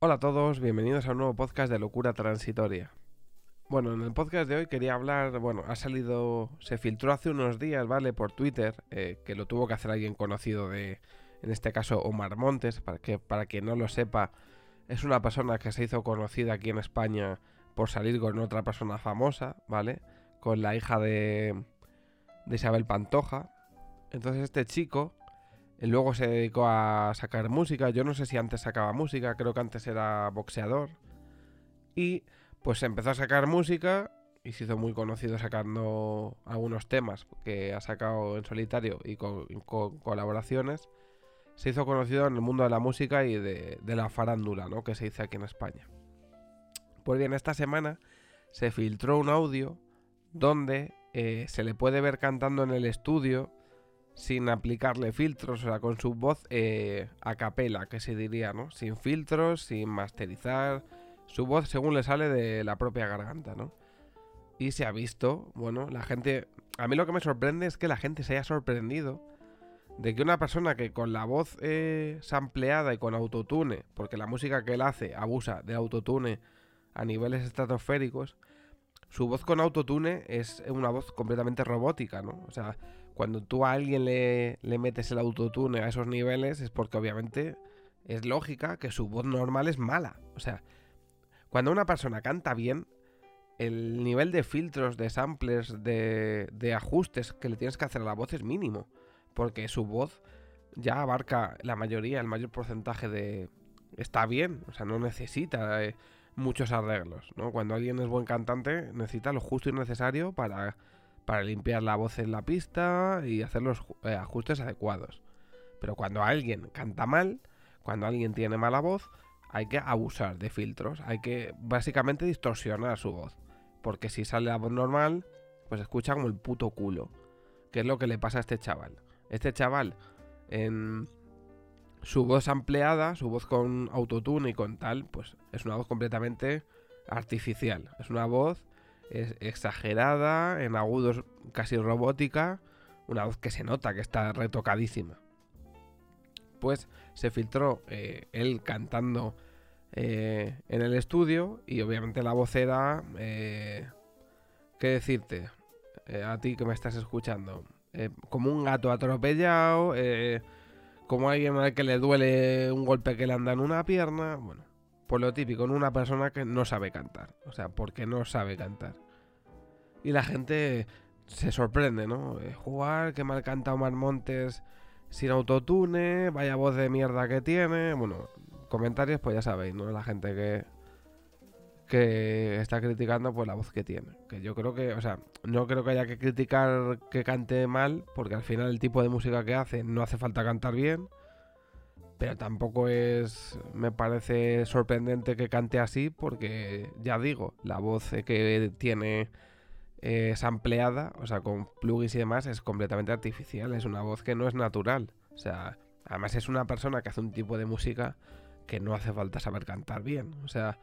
Hola a todos, bienvenidos a un nuevo podcast de Locura Transitoria. Bueno, en el podcast de hoy quería hablar, bueno, ha salido, se filtró hace unos días, ¿vale? Por Twitter, eh, que lo tuvo que hacer alguien conocido de, en este caso, Omar Montes, para que para quien no lo sepa, es una persona que se hizo conocida aquí en España por salir con otra persona famosa, ¿vale? Con la hija de, de Isabel Pantoja. Entonces este chico Luego se dedicó a sacar música. Yo no sé si antes sacaba música, creo que antes era boxeador. Y pues empezó a sacar música y se hizo muy conocido sacando algunos temas que ha sacado en solitario y con, colaboraciones. Se hizo conocido en el mundo de la música y de, la farándula, ¿no? Que se dice aquí en España. Pues bien, esta semana se filtró un audio donde eh, se le puede ver cantando en el estudio sin aplicarle filtros, o sea, con su voz eh, a capela, que se diría, ¿no? Sin filtros, sin masterizar, su voz según le sale de la propia garganta, ¿no? Y se ha visto, bueno, la gente... A mí lo que me sorprende es que la gente se haya sorprendido de que una persona que con la voz eh, sampleada y con autotune, porque la música que él hace abusa de autotune a niveles estratosféricos, su voz con autotune es una voz completamente robótica, ¿no? O sea, cuando tú a alguien le, metes el autotune a esos niveles es porque obviamente es lógica que su voz normal es mala. O sea, cuando una persona canta bien, el nivel de filtros, de samplers, de, de ajustes que le tienes que hacer a la voz es mínimo. Porque su voz ya abarca la mayoría, el mayor porcentaje de... Está bien, o sea, no necesita eh, muchos arreglos, ¿no? Cuando alguien es buen cantante, necesita lo justo y necesario para para limpiar la voz en la pista y hacer los eh, ajustes adecuados. Pero cuando alguien canta mal, cuando alguien tiene mala voz, hay que abusar de filtros, hay que básicamente distorsionar su voz. Porque si sale la voz normal, pues escucha como el puto culo. Que es lo que le pasa a este chaval. Este chaval, en su voz ampliada, su voz con autotune y con tal, pues es una voz completamente artificial. Es una voz es exagerada, en agudos casi robótica, una voz que se nota que está retocadísima. Pues se filtró eh, él cantando eh, en el estudio y obviamente la voz era... Eh, ¿Qué decirte? a ti que me estás escuchando. como un gato atropellado, como alguien al que le duele un golpe que le anda en una pierna, bueno, por lo típico, en una persona que no sabe cantar. O sea, porque no sabe cantar. Y la gente se sorprende, ¿no? Eh, jugar, qué mal canta Omar Montes sin autotune, vaya voz de mierda que tiene. Bueno, comentarios, pues ya sabéis, ¿no? La gente que, que está criticando pues la voz que tiene. Que yo creo que, o sea, no creo que haya que criticar que cante mal, porque al final el tipo de música que hace no hace falta cantar bien. Pero tampoco es, me parece sorprendente que cante así, porque ya digo, la voz que tiene eh, sampleada, o sea, con plugins y demás, es completamente artificial. Es una voz que no es natural. O sea, además es una persona que hace un tipo de música que no hace falta saber cantar bien. O sea,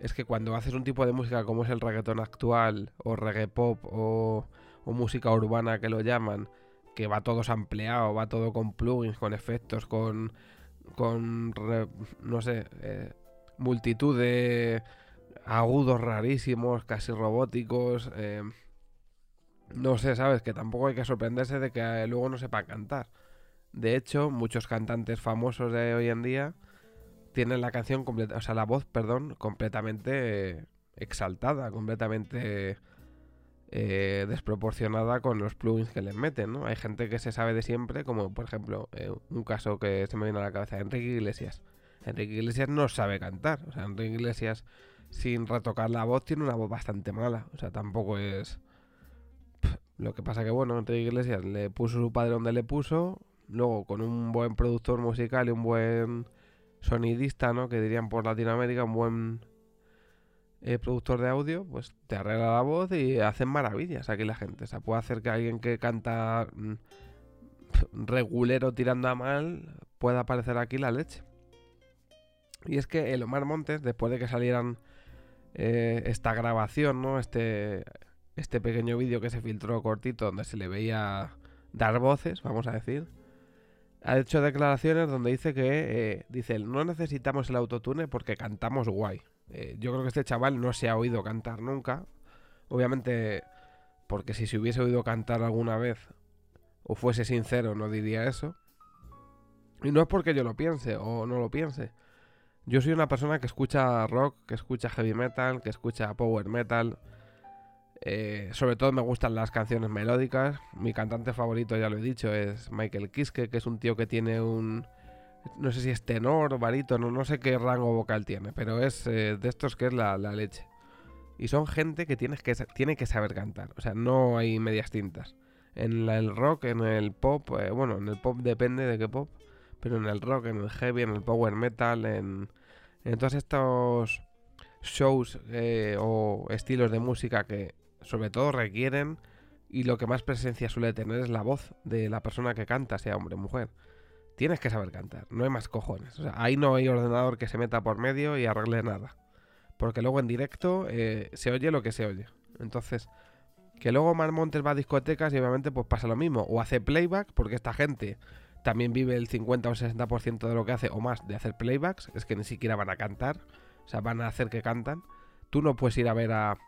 es que cuando haces un tipo de música como es el reggaetón actual, o reggae pop, o, o música urbana que lo llaman, que va todo sampleado, va todo con plugins, con efectos, con, con no sé, eh, multitud de agudos rarísimos, casi robóticos. Eh, no sé, ¿sabes? Que tampoco hay que sorprenderse de que luego no sepa cantar. De hecho, muchos cantantes famosos de hoy en día tienen la canción completa, o sea, la voz, perdón, completamente exaltada, completamente eh, desproporcionada con los plugins que les meten, ¿no? Hay gente que se sabe de siempre, como por ejemplo, eh, un caso que se me viene a la cabeza, Enrique Iglesias. Enrique Iglesias no sabe cantar, o sea, Enrique Iglesias sin retocar la voz tiene una voz bastante mala, o sea, tampoco es... Lo que pasa que, bueno, Enrique Iglesias le puso su padre donde le puso, luego con un buen productor musical y un buen sonidista, ¿no? Que dirían por Latinoamérica, un buen eh, productor de audio, pues te arregla la voz y hacen maravillas aquí la gente. O sea, puede hacer que alguien que canta mm, regulero tirando a mal pueda aparecer aquí la leche. Y es que el Omar Montes, después de que salieran eh, esta grabación, ¿no? Este, este pequeño vídeo que se filtró cortito donde se le veía dar voces, vamos a decir. ha hecho declaraciones donde dice que eh, dice no necesitamos el autotune porque cantamos guay. Eh, yo creo que este chaval no se ha oído cantar nunca. Obviamente, porque si se hubiese oído cantar alguna vez o fuese sincero, no diría eso. Y no es porque yo lo piense o no lo piense. Yo soy una persona que escucha rock, que escucha heavy metal, que escucha power metal. Eh, sobre todo me gustan las canciones melódicas. Mi cantante favorito, ya lo he dicho, es Michael Kiske, que es un tío que tiene un... No sé si es tenor o barítono, no sé qué rango vocal tiene, pero es eh, de estos que es la, leche. Y son gente que, que tiene que saber cantar, o sea, no hay medias tintas. En el rock, en el pop, eh, bueno, en el pop depende de qué pop, pero en el rock, en el heavy, en el power metal, en, en todos estos shows o estilos de música que sobre todo requieren y lo que más presencia suele tener es la voz de la persona que canta, sea hombre o mujer. Tienes que saber cantar, no hay más cojones. O sea, ahí no hay ordenador que se meta por medio y arregle nada. Porque luego en directo eh, se oye lo que se oye. Entonces, que luego Mar Montes va a discotecas y obviamente pues pasa lo mismo. O hace playback, porque esta gente también vive el 50 o 60% de lo que hace o más de hacer playbacks. Es que ni siquiera van a cantar. O sea, van a hacer que cantan. Tú no puedes ir a ver a,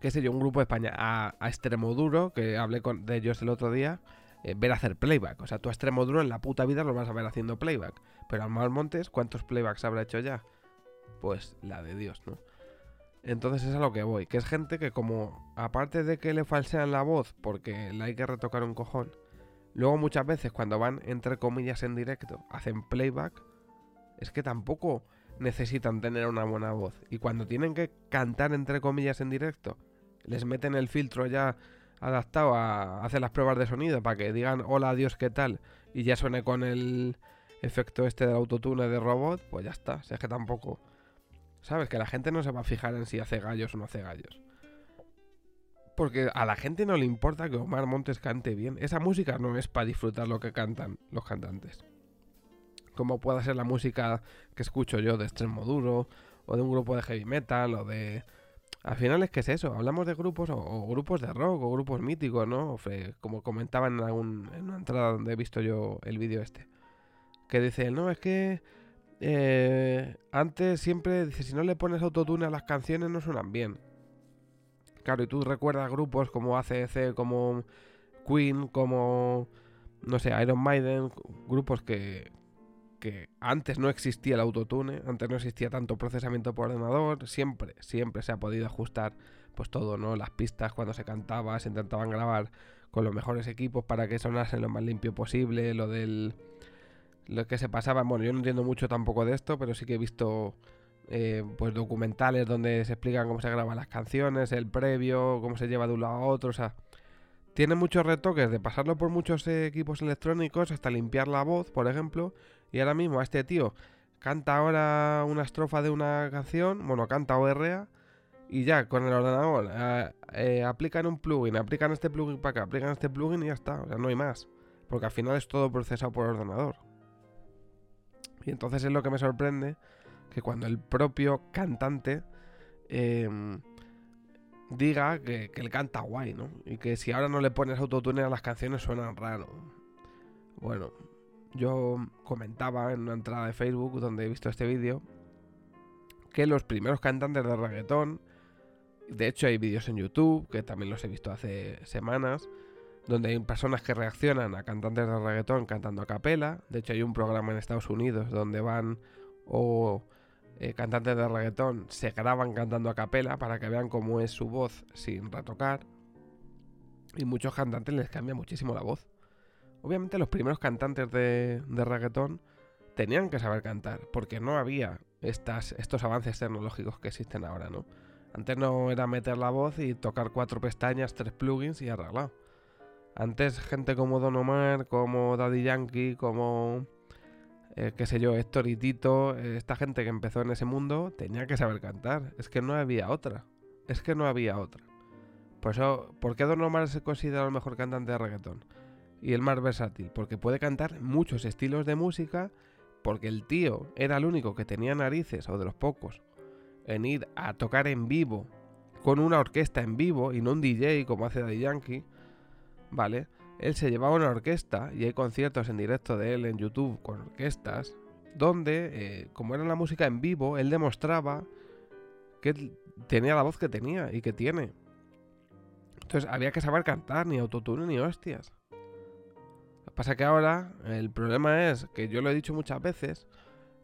qué sé yo, un grupo de España a, a Extremoduro, que hablé con, de ellos el otro día, eh, ver hacer playback. O sea, tú a Extremoduro en la puta vida lo vas a ver haciendo playback. Pero al Mal Montes, ¿cuántos playbacks habrá hecho ya? Pues la de Dios, ¿no? Entonces es a lo que voy, que es gente que como, aparte de que le falsean la voz porque le hay que retocar un cojón, luego muchas veces cuando van entre comillas en directo, hacen playback, es que tampoco necesitan tener una buena voz. Y cuando tienen que cantar entre comillas en directo, les meten el filtro ya adaptado a hacer las pruebas de sonido para que digan hola, adiós, ¿qué tal? Y ya suene con el efecto este del autotune de robot, pues ya está. O es que tampoco... ¿Sabes? Que la gente no se va a fijar en si hace gallos o no hace gallos. Porque a la gente no le importa que Omar Montes cante bien. Esa música no es para disfrutar lo que cantan los cantantes. Como pueda ser la música que escucho yo de extremo duro, o de un grupo de heavy metal, o de al final es que es eso, hablamos de grupos o, grupos de rock o grupos míticos, ¿no? como comentaba en, en una entrada donde he visto yo el vídeo este. Que dice, no, es que eh, antes siempre, dice, si no le pones autotune a las canciones no suenan bien. Claro, y tú recuerdas grupos como ACC, como Queen, como, no sé, Iron Maiden, grupos que, que antes no existía el autotune, antes no existía tanto procesamiento por ordenador, siempre, siempre se ha podido ajustar pues todo, ¿no? Las pistas cuando se cantaba, se intentaban grabar con los mejores equipos para que sonase lo más limpio posible, lo del... Lo que se pasaba, bueno, yo no entiendo mucho tampoco de esto, pero sí que he visto eh, pues documentales donde se explican cómo se graban las canciones, el previo, cómo se lleva de un lado a otro, o sea, tiene muchos retoques de pasarlo por muchos equipos electrónicos hasta limpiar la voz, por ejemplo, y ahora mismo a este tío canta ahora una estrofa de una canción, bueno, canta ORA, y ya con el ordenador eh, eh, aplican un plugin, aplican este plugin para acá, aplican este plugin y ya está, o sea, no hay más. Porque al final es todo procesado por ordenador. Y entonces es lo que me sorprende, que cuando el propio cantante em, diga que, que él canta guay, ¿no? Y que si ahora no le pones autotune a las canciones suenan raro. Bueno, yo comentaba en una entrada de Facebook donde he visto este vídeo que los primeros cantantes de reggaetón, de hecho hay vídeos en YouTube, que también los he visto hace semanas, donde hay personas que reaccionan a cantantes de reggaetón cantando a capela, de hecho hay un programa en Estados Unidos donde van o eh, cantantes de reggaetón se graban cantando a capela para que vean cómo es su voz sin retocar, y muchos cantantes les cambia muchísimo la voz. Obviamente los primeros cantantes de, reggaetón tenían que saber cantar, porque no había estos avances tecnológicos que existen ahora, ¿no? Antes no era meter la voz y tocar cuatro pestañas, tres plugins y arreglado. Antes gente como Don Omar, como Daddy Yankee, como, eh, qué sé yo, Héctor y Tito, esta gente que empezó en ese mundo tenía que saber cantar. Es que no había otra. Es que no había otra. Por eso, ¿por qué Don Omar se considera el mejor cantante de reggaetón? Y el más versátil, porque puede cantar muchos estilos de música, porque el tío era el único que tenía narices, o de los pocos, en ir a tocar en vivo, con una orquesta en vivo y no un DJ como hace Daddy Yankee, ¿vale? él se llevaba una orquesta y hay conciertos en directo de él en YouTube con orquestas, donde, eh, como era la música en vivo, él demostraba que tenía la voz que tenía y que tiene. Entonces había que saber cantar, ni autotune ni hostias. Pasa que ahora el problema es que yo lo he dicho muchas veces,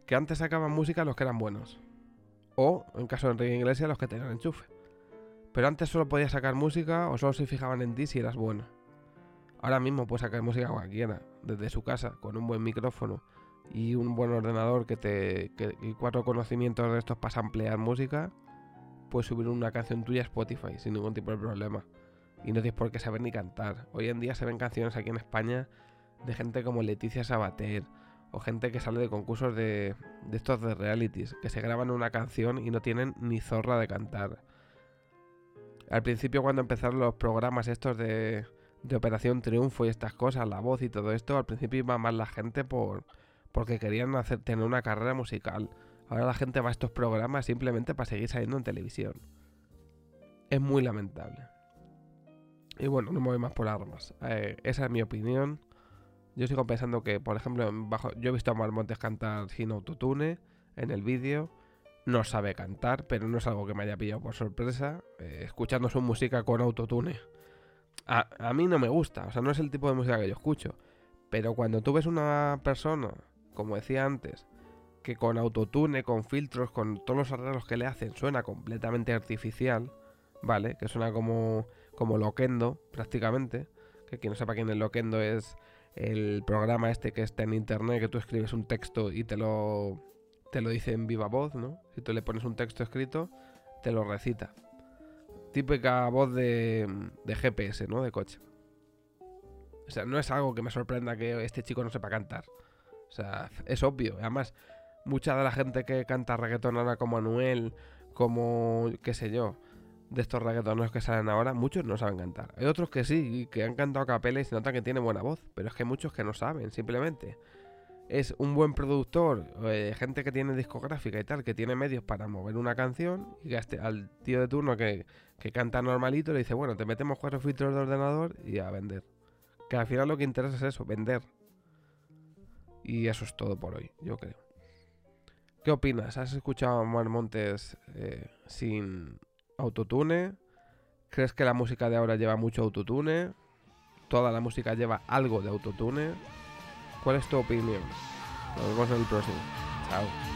que antes sacaban música los que eran buenos. O, en caso de Enrique Iglesias, los que tenían enchufe. Pero antes solo podías sacar música o solo se fijaban en ti si eras bueno. Ahora mismo puedes sacar música cualquiera, desde su casa, con un buen micrófono y un buen ordenador que te y cuatro conocimientos de estos para ampliar música, puedes subir una canción tuya a Spotify sin ningún tipo de problema. Y no tienes por qué saber ni cantar. Hoy en día se ven canciones aquí en España de gente como Leticia Sabater o gente que sale de concursos de, de estos de realities, que se graban una canción y no tienen ni zorra de cantar. Al principio cuando empezaron los programas estos de, de Operación Triunfo y estas cosas, la voz y todo esto, al principio iba más la gente por porque querían hacer, tener una carrera musical. Ahora la gente va a estos programas simplemente para seguir saliendo en televisión. Es muy lamentable. Y bueno, no me voy más por armas. Eh, esa es mi opinión. Yo sigo pensando que, por ejemplo, bajo, yo he visto a Marmontes cantar sin autotune en el vídeo. No sabe cantar, pero no es algo que me haya pillado por sorpresa. Eh, escuchando su música con autotune a, mí no me gusta, o sea, no es el tipo de música que yo escucho. Pero cuando tú ves una persona, como decía antes, que con autotune, con filtros, con todos los arreglos que le hacen, suena completamente artificial, ¿vale? Que suena como, como Loquendo, prácticamente. Que quien no sepa quién es Loquendo es el programa este que está en internet, que tú escribes un texto y te lo, te lo dice en viva voz, ¿no? Si tú le pones un texto escrito, te lo recita típica voz de, de GPS, ¿no? De coche. O sea, no es algo que me sorprenda que este chico no sepa cantar. O sea, es obvio. Además, mucha de la gente que canta reggaeton ahora como Anuel, como, qué sé yo, de estos reggaetoneros que salen ahora, muchos no saben cantar. Hay otros que sí, que han cantado a capela y se nota que tienen buena voz, pero es que hay muchos que no saben, simplemente es un buen productor, eh, gente que tiene discográfica y tal, que tiene medios para mover una canción, y que este, al tío de turno que, que, canta normalito le dice, bueno, te metemos cuatro filtros de ordenador y a vender. Que al final lo que interesa es eso, vender. Y eso es todo por hoy, yo creo. ¿Qué opinas? ¿Has escuchado a Mar Montes eh, sin autotune? ¿Crees que la música de ahora lleva mucho autotune? ¿Toda la música lleva algo de autotune? ¿Cuál es tu opinión? Nos vemos en el próximo. Chao.